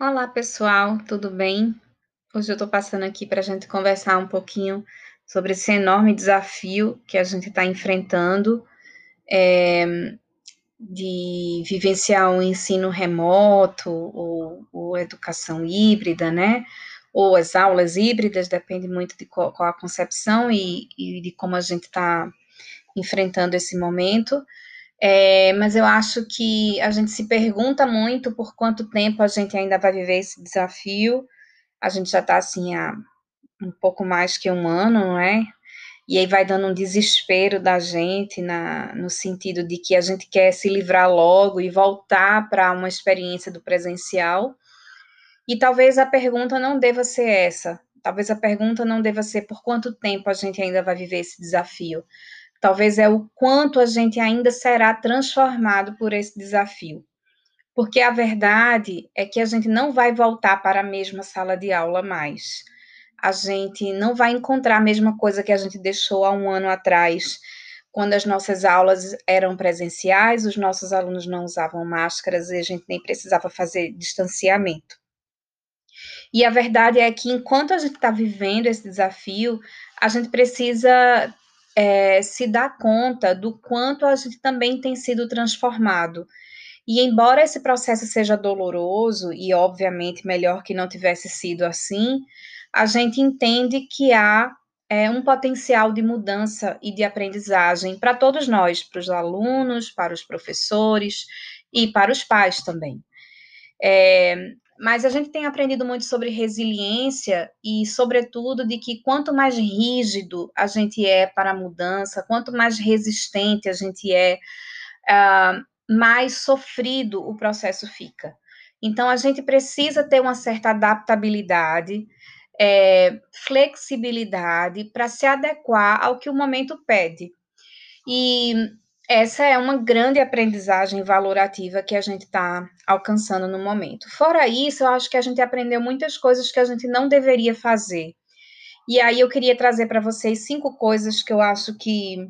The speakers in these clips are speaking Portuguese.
Olá, pessoal, tudo bem? Hoje eu estou passando aqui para a gente conversar um pouquinho sobre esse enorme desafio que a gente está enfrentando é, de vivenciar um ensino remoto ou, ou, educação híbrida, né? Ou as aulas híbridas, depende muito de qual, qual a concepção e, e de como a gente está enfrentando esse momento. É, mas eu acho que a gente se pergunta muito por quanto tempo a gente ainda vai viver esse desafio. A gente já está assim há um pouco mais que um ano, não é? E aí vai dando um desespero da gente na, no sentido de que a gente quer se livrar logo e voltar para uma experiência do presencial. E talvez a pergunta não deva ser essa. Talvez a pergunta não deva ser por quanto tempo a gente ainda vai viver esse desafio talvez é o quanto a gente ainda será transformado por esse desafio. Porque a verdade é que a gente não vai voltar para a mesma sala de aula mais. A gente não vai encontrar a mesma coisa que a gente deixou há um ano atrás, quando as nossas aulas eram presenciais, os nossos alunos não usavam máscaras e a gente nem precisava fazer distanciamento. E a verdade é que enquanto a gente está vivendo esse desafio, a gente precisa é, se dá conta do quanto a gente também tem sido transformado. E embora esse processo seja doloroso, e obviamente melhor que não tivesse sido assim, a gente entende que há é, um potencial de mudança e de aprendizagem para todos nós, para os alunos, para os professores e para os pais também. É, mas a gente tem aprendido muito sobre resiliência e, sobretudo, de que quanto mais rígido a gente é para a mudança, quanto mais resistente a gente é, uh, mais sofrido o processo fica. Então, a gente precisa ter uma certa adaptabilidade, é, flexibilidade para se adequar ao que o momento pede. E essa é uma grande aprendizagem valorativa que a gente está alcançando no momento. Fora isso, eu acho que a gente aprendeu muitas coisas que a gente não deveria fazer. E aí eu queria trazer para vocês cinco coisas que eu acho que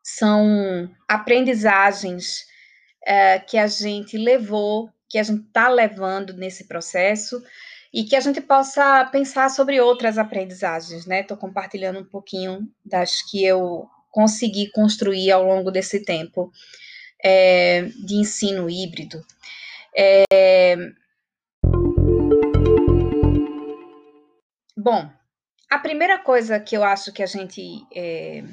são aprendizagens é, que a gente levou, que a gente está levando nesse processo e que a gente possa pensar sobre outras aprendizagens, né? Estou compartilhando um pouquinho das que eu conseguir construir ao longo desse tempo é, de ensino híbrido. É, bom, a primeira coisa que eu acho que a gente é,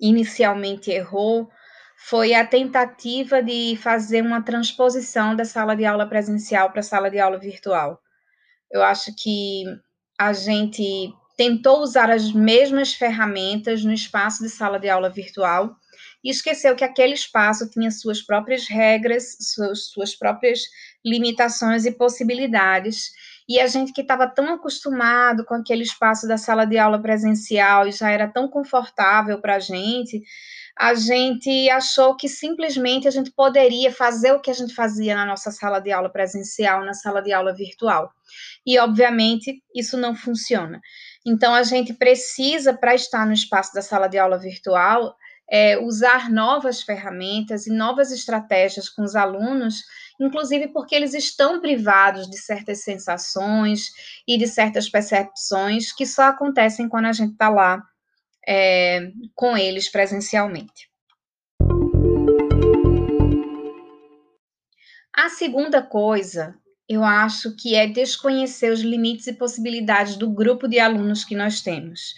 inicialmente errou foi a tentativa de fazer uma transposição da sala de aula presencial para a sala de aula virtual. Eu acho que a gente tentou usar as mesmas ferramentas no espaço de sala de aula virtual e esqueceu que aquele espaço tinha suas próprias regras, suas, suas próprias limitações e possibilidades. E a gente que estava tão acostumado com aquele espaço da sala de aula presencial e já era tão confortável para a gente, a gente achou que simplesmente a gente poderia fazer o que a gente fazia na nossa sala de aula presencial, na sala de aula virtual. E, obviamente, isso não funciona. Então, a gente precisa, para estar no espaço da sala de aula virtual, é, usar novas ferramentas e novas estratégias com os alunos, inclusive porque eles estão privados de certas sensações e de certas percepções que só acontecem quando a gente está lá é, com eles presencialmente. A segunda coisa eu acho que é desconhecer os limites e possibilidades do grupo de alunos que nós temos.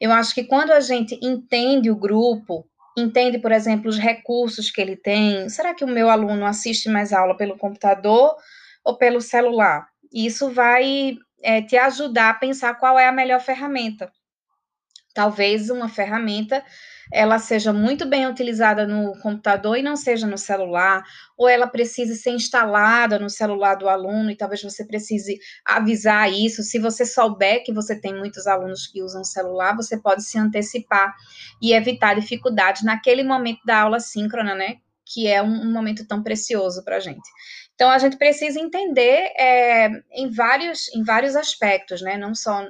Eu acho que quando a gente entende o grupo, entende, por exemplo, os recursos que ele tem, será que o meu aluno assiste mais aula pelo computador ou pelo celular? Isso vai é, te ajudar a pensar qual é a melhor ferramenta. Talvez uma ferramenta ela seja muito bem utilizada no computador e não seja no celular, ou ela precise ser instalada no celular do aluno e talvez você precise avisar isso. Se você souber que você tem muitos alunos que usam celular, você pode se antecipar e evitar dificuldades naquele momento da aula síncrona, né? Que é um, um momento tão precioso para a gente. Então, a gente precisa entender é, em, vários, em vários aspectos, né? não só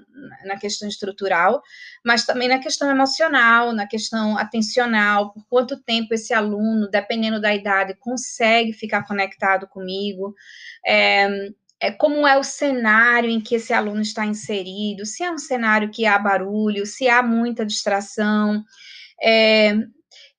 na questão estrutural, mas também na questão emocional, na questão atencional, por quanto tempo esse aluno, dependendo da idade, consegue ficar conectado comigo. É, é, como é o cenário em que esse aluno está inserido, se é um cenário que há barulho, se há muita distração. É,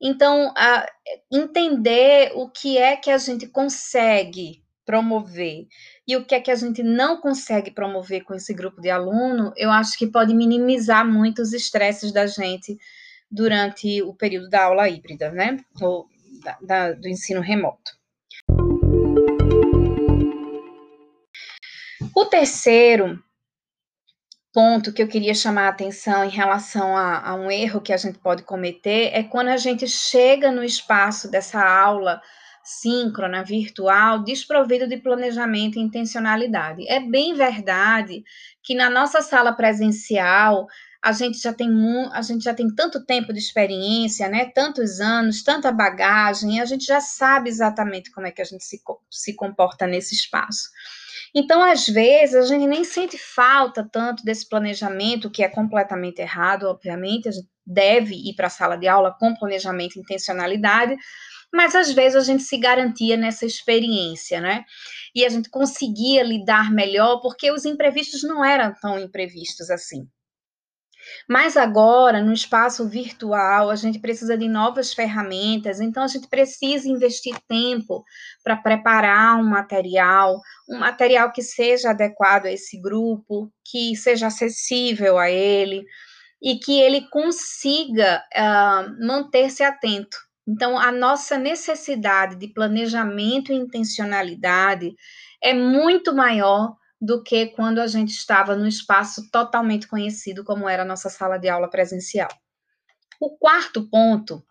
então, a, entender o que é que a gente consegue promover e o que é que a gente não consegue promover com esse grupo de aluno, eu acho que pode minimizar muito os estresses da gente durante o período da aula híbrida, né? Ou da, da, do ensino remoto. O terceiro ponto que eu queria chamar a atenção em relação a, a, um erro que a gente pode cometer é quando a gente chega no espaço dessa aula síncrona, virtual, desprovido de planejamento e intencionalidade. É bem verdade que na nossa sala presencial a gente já tem a gente já tem tanto tempo de experiência, né? Tantos anos, tanta bagagem, a gente já sabe exatamente como é que a gente se, se comporta nesse espaço. Então, às vezes, a gente nem sente falta tanto desse planejamento, que é completamente errado, obviamente, a gente deve ir para a sala de aula com planejamento e intencionalidade, mas às vezes a gente se garantia nessa experiência, né? E a gente conseguia lidar melhor, porque os imprevistos não eram tão imprevistos assim. Mas agora, no espaço virtual, a gente precisa de novas ferramentas, então a gente precisa investir tempo para preparar um material, um material que seja adequado a esse grupo, que seja acessível a ele e que ele consiga uh, manter-se atento. Então, a nossa necessidade de planejamento e intencionalidade é muito maior do que quando a gente estava no espaço totalmente conhecido, como era a nossa sala de aula presencial. O quarto ponto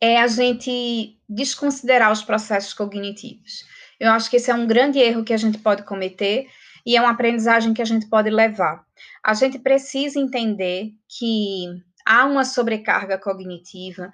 é a gente desconsiderar os processos cognitivos. Eu acho que esse é um grande erro que a gente pode cometer e é uma aprendizagem que a gente pode levar. A gente precisa entender que há uma sobrecarga cognitiva,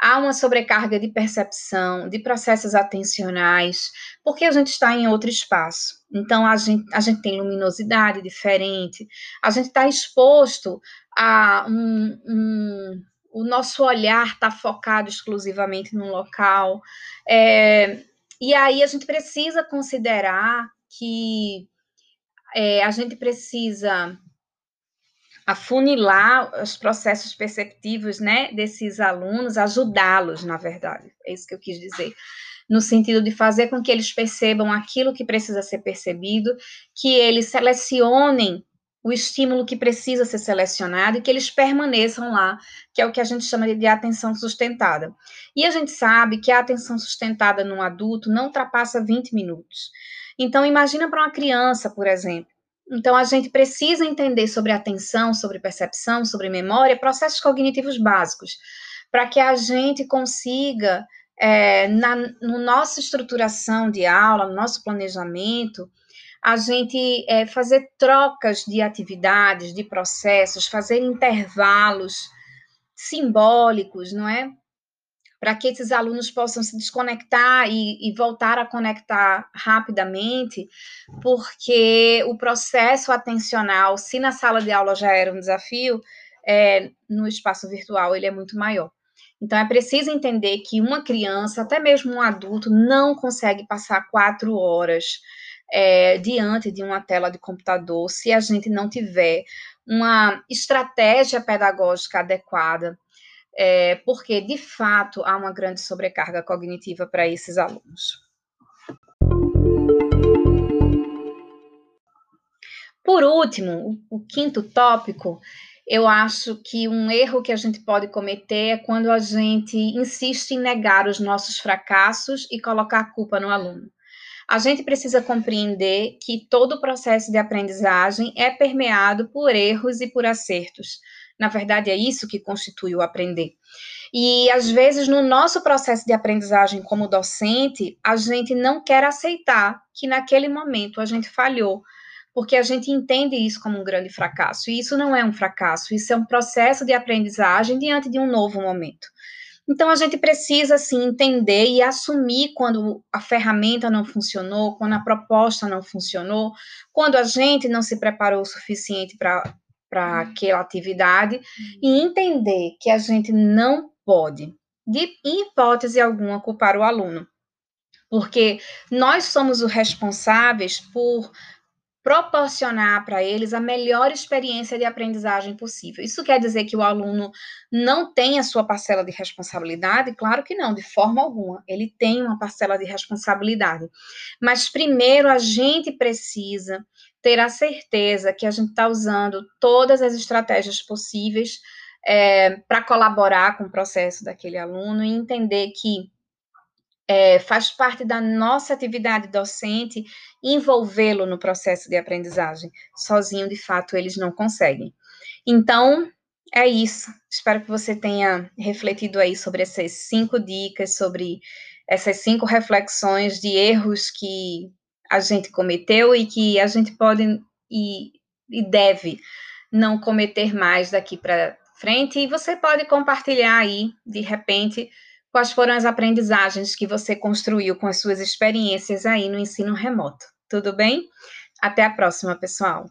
há uma sobrecarga de percepção, de processos atencionais, porque a gente está em outro espaço. Então, a gente, a gente tem luminosidade diferente, a gente está exposto a um, um o nosso olhar está focado exclusivamente num local. É, e aí a gente precisa considerar que é, a gente precisa afunilar os processos perceptivos, né, desses alunos, ajudá-los, na verdade, é isso que eu quis dizer, no sentido de fazer com que eles percebam aquilo que precisa ser percebido, que eles selecionem o estímulo que precisa ser selecionado e que eles permaneçam lá, que é o que a gente chama de atenção sustentada. E a gente sabe que a atenção sustentada num adulto não ultrapassa 20 minutos. Então, imagina para uma criança, por exemplo, então, a gente precisa entender sobre atenção, sobre percepção, sobre memória, processos cognitivos básicos, para que a gente consiga, é, na no nossa estruturação de aula, no nosso planejamento, a gente é, fazer trocas de atividades, de processos, fazer intervalos simbólicos, não é? para que esses alunos possam se desconectar e, e, voltar a conectar rapidamente, porque o processo atencional, se na sala de aula já era um desafio, é, no espaço virtual ele é muito maior. Então é preciso entender que uma criança, até mesmo um adulto, não consegue passar quatro horas é, diante de uma tela de computador se a gente não tiver uma estratégia pedagógica adequada é, porque de fato há uma grande sobrecarga cognitiva para esses alunos. Por último, o, o quinto tópico, eu acho que um erro que a gente pode cometer é quando a gente insiste em negar os nossos fracassos e colocar a culpa no aluno. A gente precisa compreender que todo o processo de aprendizagem é permeado por erros e por acertos. Na verdade, é isso que constitui o aprender. E às vezes, no nosso processo de aprendizagem como docente, a gente não quer aceitar que naquele momento a gente falhou, porque a gente entende isso como um grande fracasso. E isso não é um fracasso, isso é um processo de aprendizagem diante de um novo momento. Então a gente precisa assim entender e assumir quando a ferramenta não funcionou, quando a proposta não funcionou, quando a gente não se preparou o suficiente para para uhum. aquela atividade e uhum. entender que a gente não pode, de hipótese alguma, culpar o aluno. porque nós somos os responsáveis por proporcionar para eles a melhor experiência de aprendizagem possível. Isso quer dizer que o aluno não tem a sua parcela de responsabilidade? Claro que não, de forma alguma. Ele tem uma parcela de responsabilidade. Mas primeiro a gente precisa ter a certeza que a gente está usando todas as estratégias possíveis é, para colaborar com o processo daquele aluno e entender que é, faz parte da nossa atividade docente envolvê-lo no processo de aprendizagem. Sozinho, de fato, eles não conseguem. Então, é isso. Espero que você tenha refletido aí sobre essas cinco dicas, sobre essas cinco reflexões de erros que a gente cometeu e que a gente pode e, e deve não cometer mais daqui para frente. E você pode compartilhar aí, de repente, Quais foram as aprendizagens que você construiu com as suas experiências aí no ensino remoto? Tudo bem? Até a próxima, pessoal!